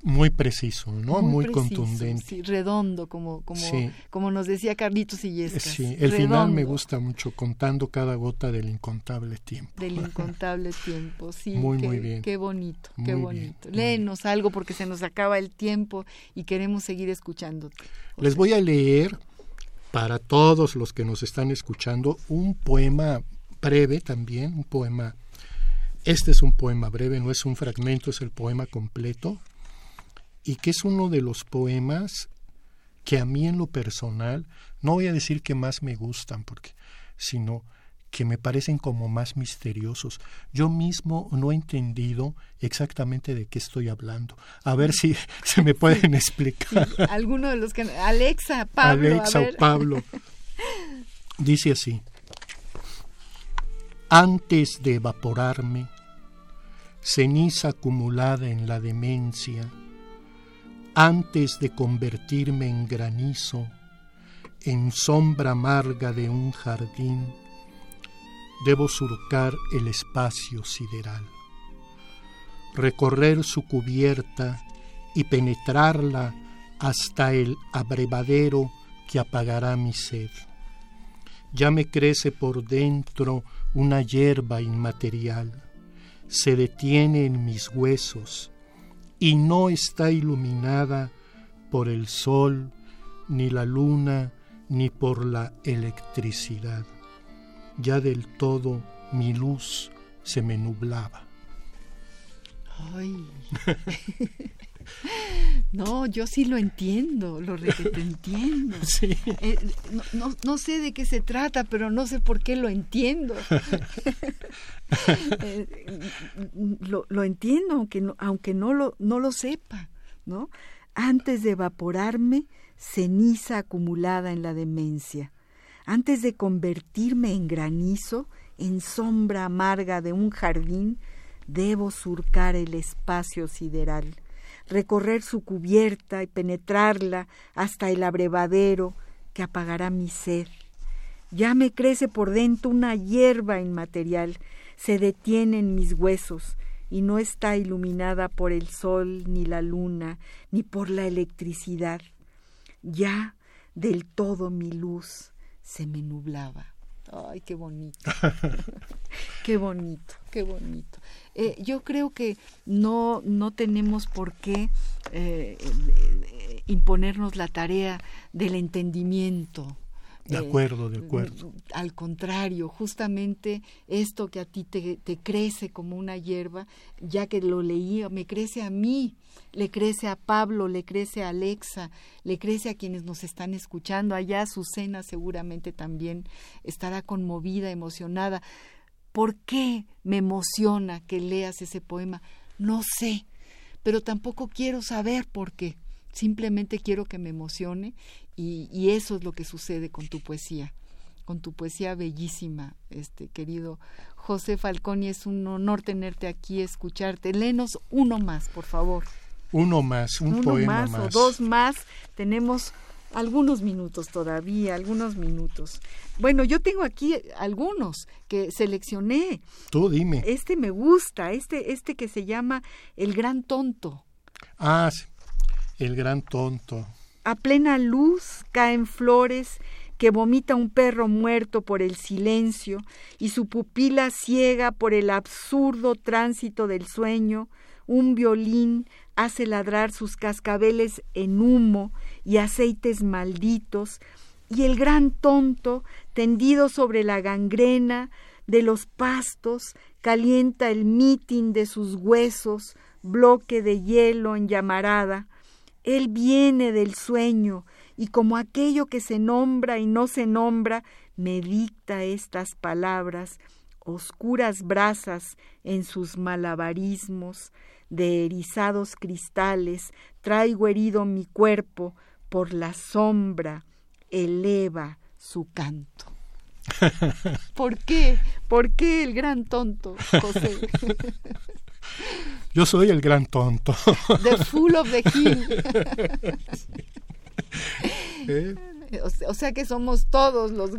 muy preciso, ¿no? Muy, preciso, contundente. sí, redondo, como, como, Sí. como nos decía Carlitos Illescas. Sí, el final me gusta mucho, contando cada gota del incontable tiempo. Del incontable tiempo, sí. Muy, qué, muy bien. Qué bonito, qué Muy bien, bonito. muy Léenos algo porque se nos acaba el tiempo y queremos seguir escuchándote. Les voy a leer, para todos los que nos están escuchando, un poema breve también, un poema. Este es un poema breve, no es un fragmento, es el poema completo, y que es uno de los poemas que a mí en lo personal, no voy a decir que más me gustan, porque, sino que me parecen como más misteriosos. Yo mismo no he entendido exactamente de qué estoy hablando. A ver si se me pueden explicar. Alguno de los que... Alexa, Pablo, Alexa a o. Pablo. Dice así. Antes de evaporarme, ceniza acumulada en la demencia, antes de convertirme en granizo, en sombra amarga de un jardín, debo surcar el espacio sideral, recorrer su cubierta y penetrarla hasta el abrevadero que apagará mi sed. Ya me crece por dentro una hierba inmaterial, se detiene en mis huesos y no está iluminada por el sol, ni la luna, ni por la electricidad. Ya del todo mi luz se me nublaba. Ay. No, yo sí lo entiendo, lo re- que te entiendo. Sí. Eh, no, no- no sé de qué se trata, pero no sé por qué lo entiendo. Eh, lo, lo entiendo, aunque no, aunque no lo, no lo sepa, ¿no? Antes de evaporarme, ceniza acumulada en la demencia. Antes de convertirme en granizo, en sombra amarga de un jardín, debo surcar el espacio sideral, recorrer su cubierta y penetrarla hasta el abrevadero que apagará mi sed. Ya me crece por dentro una hierba inmaterial, se detiene en mis huesos y no está iluminada por el sol, ni la luna, ni por la electricidad. Ya del todo mi luz se me nublaba. Ay, qué bonito. qué bonito, qué bonito. Eh, yo creo que no, no tenemos por qué eh, eh, imponernos la tarea del entendimiento. De acuerdo, de acuerdo. al contrario, justamente esto que a ti te, te crece como una hierba, ya que lo leí, me crece a mí, le crece a Pablo, le crece a Alexa, le crece a quienes nos están escuchando. Allá Azucena seguramente también estará conmovida, emocionada. ¿Por qué me emociona que leas ese poema? No sé, pero tampoco quiero saber por qué. Simplemente quiero que me emocione y, y eso es lo que sucede con tu poesía, con tu poesía bellísima, este querido José Falcón, y es un honor tenerte aquí, escucharte. Léenos uno más, por favor. Uno más, un uno poema más, más. o dos más. Tenemos algunos minutos todavía, algunos minutos. Bueno, yo tengo aquí algunos que seleccioné. Tú dime. Este me gusta, este, este que se llama El Gran Tonto. Ah, sí. el gran tonto. A plena luz caen flores que vomita un perro muerto por el silencio y su pupila ciega por el absurdo tránsito del sueño, un violín hace ladrar sus cascabeles en humo y aceites malditos, y el gran tonto, tendido sobre la gangrena de los pastos, calienta el mitin de sus huesos, bloque de hielo en llamarada. Él viene del sueño, y como aquello que se nombra y no se nombra, me dicta estas palabras, oscuras brasas en sus malabarismos, de erizados cristales, traigo herido mi cuerpo, por la sombra eleva su canto. ¿Por qué? ¿Por qué el gran tonto, José? Yo soy el gran tonto. The Fool of the Hill. ¿Eh? O sea que somos todos los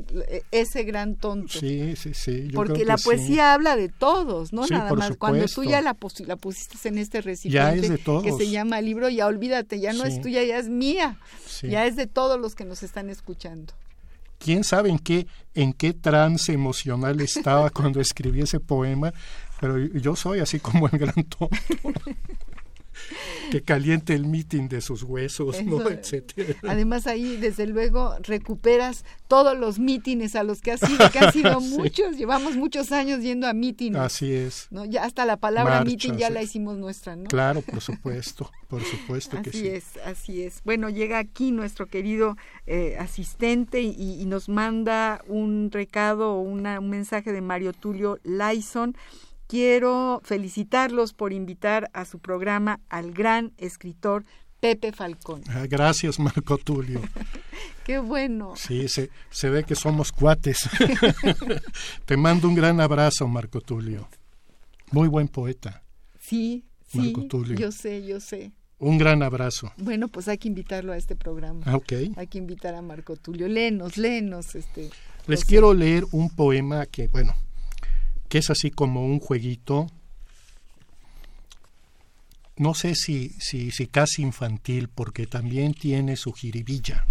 ese gran tonto. Sí, sí, sí. Porque la poesía habla de todos, ¿no? Nada más. Cuando tú ya la, la, pusiste en este recipiente que se llama libro, ya olvídate, ya no es tuya, ya es mía. Ya es de todos los que nos están escuchando quién sabe en qué, en qué trance emocional estaba cuando escribí ese poema, pero yo soy así como el gran tonto. que caliente el meeting de sus huesos, ¿no? etcétera. Además ahí desde luego recuperas todos los mítines a los que has ido, que han sido muchos, llevamos muchos años yendo a mítines. Así es. ¿no? Ya hasta la palabra meeting ya la hicimos nuestra, ¿no? Claro, por supuesto, por supuesto que sí. Así es, así es. Bueno, llega aquí nuestro querido eh, asistente y, y, nos manda un recado o un mensaje de Mario Tulio Laison quiero felicitarlos por invitar a su programa al gran escritor Pepe Falcón. Ah, gracias, Marco Tulio. Qué bueno. Sí, se, se ve que somos cuates. Te mando un gran abrazo, Marco Tulio. Muy buen poeta. Sí, Marco sí, Tulio. yo sé, yo sé. Un gran abrazo. Bueno, pues hay que invitarlo a este programa. Ah, ok. Hay que invitar a Marco Tulio. Lenos, lenos. Este, Les quiero leer un poema que, bueno, que es así como un jueguito, no sé si, si, si casi infantil, porque también tiene su jiribilla.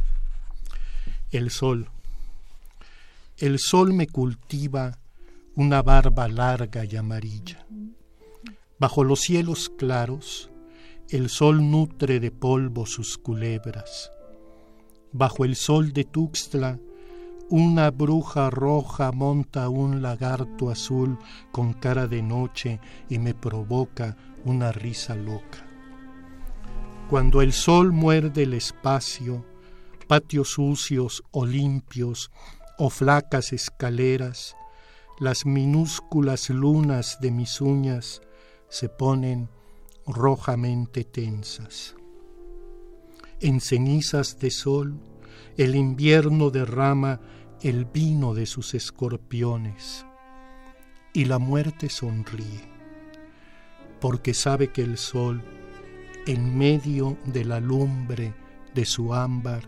El sol. El sol me cultiva una barba larga y amarilla. Bajo los cielos claros, el sol nutre de polvo sus culebras. Bajo el sol de Tuxtla, una bruja roja monta un lagarto azul con cara de noche y me provoca una risa loca. Cuando el sol muerde el espacio, patios sucios o limpios o flacas escaleras, las minúsculas lunas de mis uñas se ponen rojamente tensas. En cenizas de sol, el invierno derrama el vino de sus escorpiones y la muerte sonríe, porque sabe que el sol, en medio de la lumbre de su ámbar,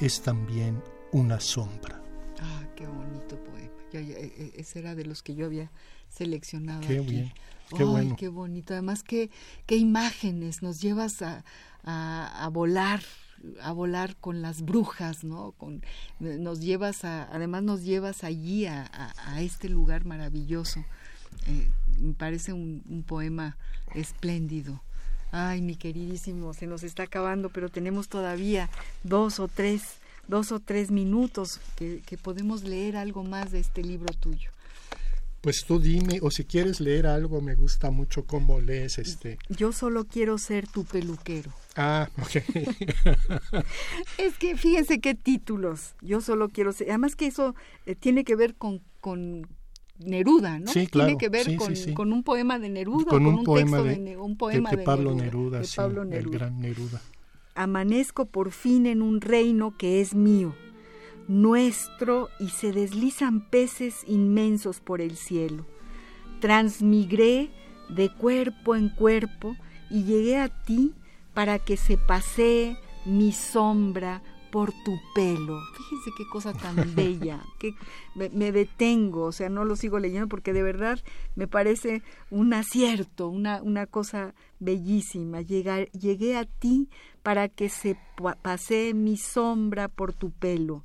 es también una sombra. Ah, qué bonito poema. Ya, e, e, ese era de los que yo había seleccionado. Qué bien. Qué bueno. qué bonito. Además, qué, qué imágenes nos llevas a, a, a volar a volar con las brujas, ¿no? Con, nos llevas a, además nos llevas allí a, este lugar maravilloso. Eh, me parece un, un, poema espléndido. Ay, mi queridísimo, se nos está acabando, pero tenemos todavía dos o tres, dos o tres minutos que, que podemos leer algo más de este libro tuyo. Pues tú dime, o si quieres leer algo, me gusta mucho cómo lees este. Yo solo quiero ser tu peluquero. Ah, ok. es que fíjense qué títulos. Yo solo quiero ser. Además que eso eh, tiene que ver con, con Neruda, ¿no? Sí, claro. Tiene que ver con, con, un poema de Neruda, con, un, poema texto de, un poema de, Pablo Neruda, de Pablo Neruda, el gran Neruda. Amanezco por fin en un reino que es mío nuestro y se deslizan peces inmensos por el cielo. Transmigré de cuerpo en cuerpo y llegué a ti para que se pasee mi sombra por tu pelo. Fíjense qué cosa tan bella, que me, detengo, o sea, no lo sigo leyendo porque de verdad me parece un acierto, una, una cosa bellísima. llegué a ti para que se pasee mi sombra por tu pelo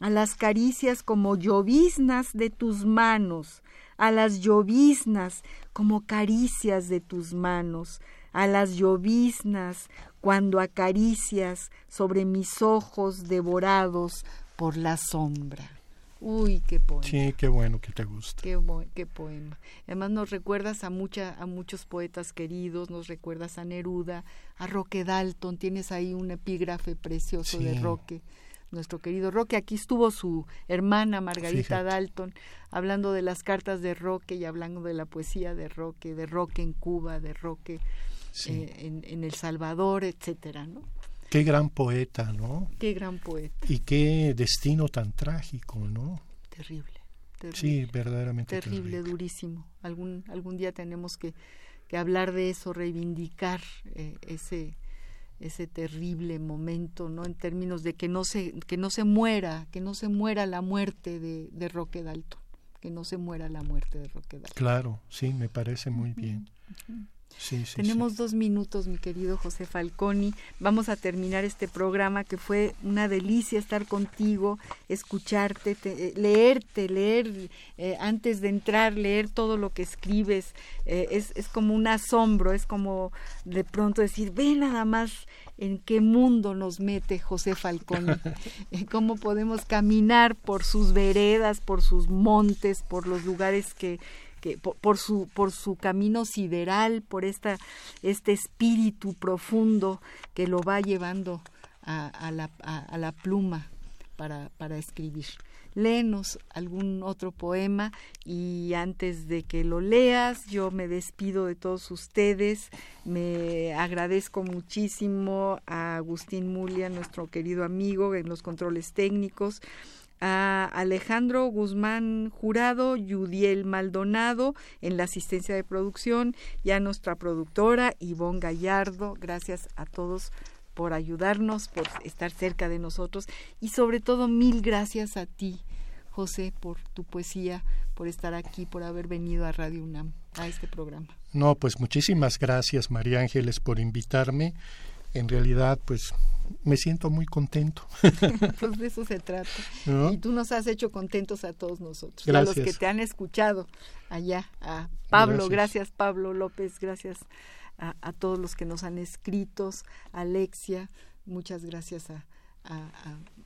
a las caricias como lloviznas de tus manos, a las lloviznas como caricias de tus manos, a las lloviznas cuando acaricias sobre mis ojos devorados por la sombra. Uy, qué poema. Sí, qué bueno que te gusta. Qué, qué poema. Además nos recuerdas a, mucha, a muchos poetas queridos, nos recuerdas a Neruda, a Roque Dalton, tienes ahí un epígrafe precioso de Roque nuestro querido Roque. Aquí estuvo su hermana Margarita Dalton hablando de las cartas de Roque y hablando de la poesía de Roque, de Roque en Cuba, de Roque eh, en, El Salvador, etcétera, ¿no? Qué gran poeta, ¿no? Qué gran poeta. Y qué destino tan trágico, ¿no? Terrible. terrible sí, verdaderamente terrible. durísimo. Algún, algún día tenemos que, que hablar de eso, reivindicar eh, ese ese terrible momento, ¿no? En términos de que no se, que no se muera, que no se muera la muerte de, de Roque Dalton, que no se muera la muerte de Roque Dalton. Claro, sí, me parece muy bien. Tenemos dos minutos, mi querido José Falconi. Vamos a terminar este programa que fue una delicia estar contigo, escucharte, eh, leerte, leer eh, antes de entrar, leer todo lo que escribes. Eh, es, es como un asombro, es como de pronto decir, ve nada más en qué mundo nos mete José Falconi, cómo podemos caminar por sus veredas, por sus montes, por los lugares que que por, su por su camino sideral, por esta este espíritu profundo que lo va llevando a, la, a, la, pluma para, para escribir. Léenos algún otro poema y antes de que lo leas, yo me despido de todos ustedes. Me agradezco muchísimo a Agustín Mulia, nuestro querido amigo en los controles técnicos a Alejandro Guzmán Jurado, Yudiel Maldonado en la asistencia de producción y a nuestra productora Ivonne Gallardo. Gracias a todos por ayudarnos, por estar cerca de nosotros y sobre todo mil gracias a ti, José, por tu poesía, por estar aquí, por haber venido a Radio UNAM, a este programa. No, pues muchísimas gracias, María Ángeles, por invitarme. En realidad, pues me siento muy contento. pues de eso se trata. Y tú nos has hecho contentos a todos nosotros, a los que te han escuchado allá, a Pablo, gracias, Pablo López, gracias a, todos los que nos han escrito, Alexia, muchas gracias a,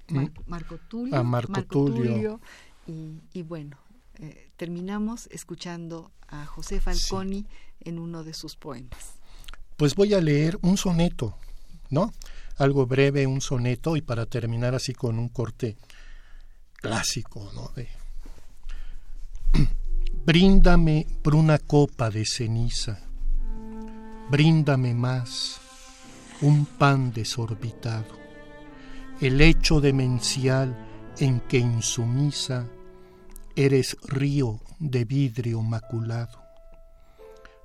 mm. Marco Tulio. A Marco, Tulio. y, bueno, eh, terminamos escuchando a José Falconi en uno de sus poemas. Pues voy a leer un soneto, ¿no? Algo breve, un soneto, y para terminar así con un corte clásico, ¿no? Bríndame por una copa de ceniza, bríndame más un pan desorbitado, el hecho demencial en que insumisa eres río de vidrio maculado.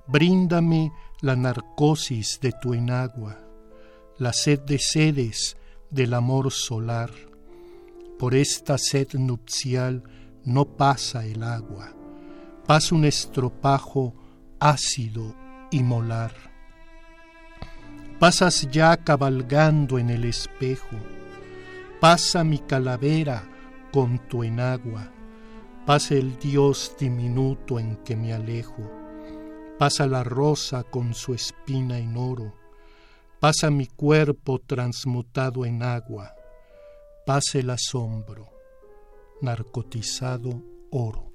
Bríndame la narcosis de tu enagua, la sed de sedes del amor solar. Por esta sed nupcial no pasa el agua, pasa un estropajo ácido y molar. Pasas ya cabalgando en el espejo, pasa mi calavera con tu enagua, pasa el Dios diminuto en que me alejo, pasa la rosa con su espina en oro, Pasa mi cuerpo transmutado en agua, pasa el asombro, narcotizado oro.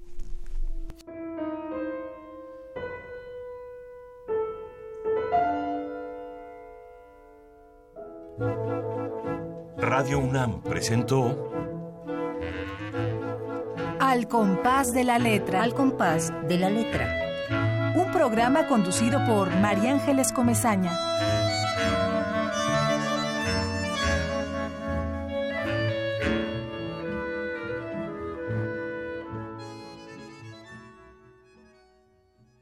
Radio UNAM presentó Al compás de la letra. Al compás de la letra. Un programa conducido por María Ángeles Comezaña.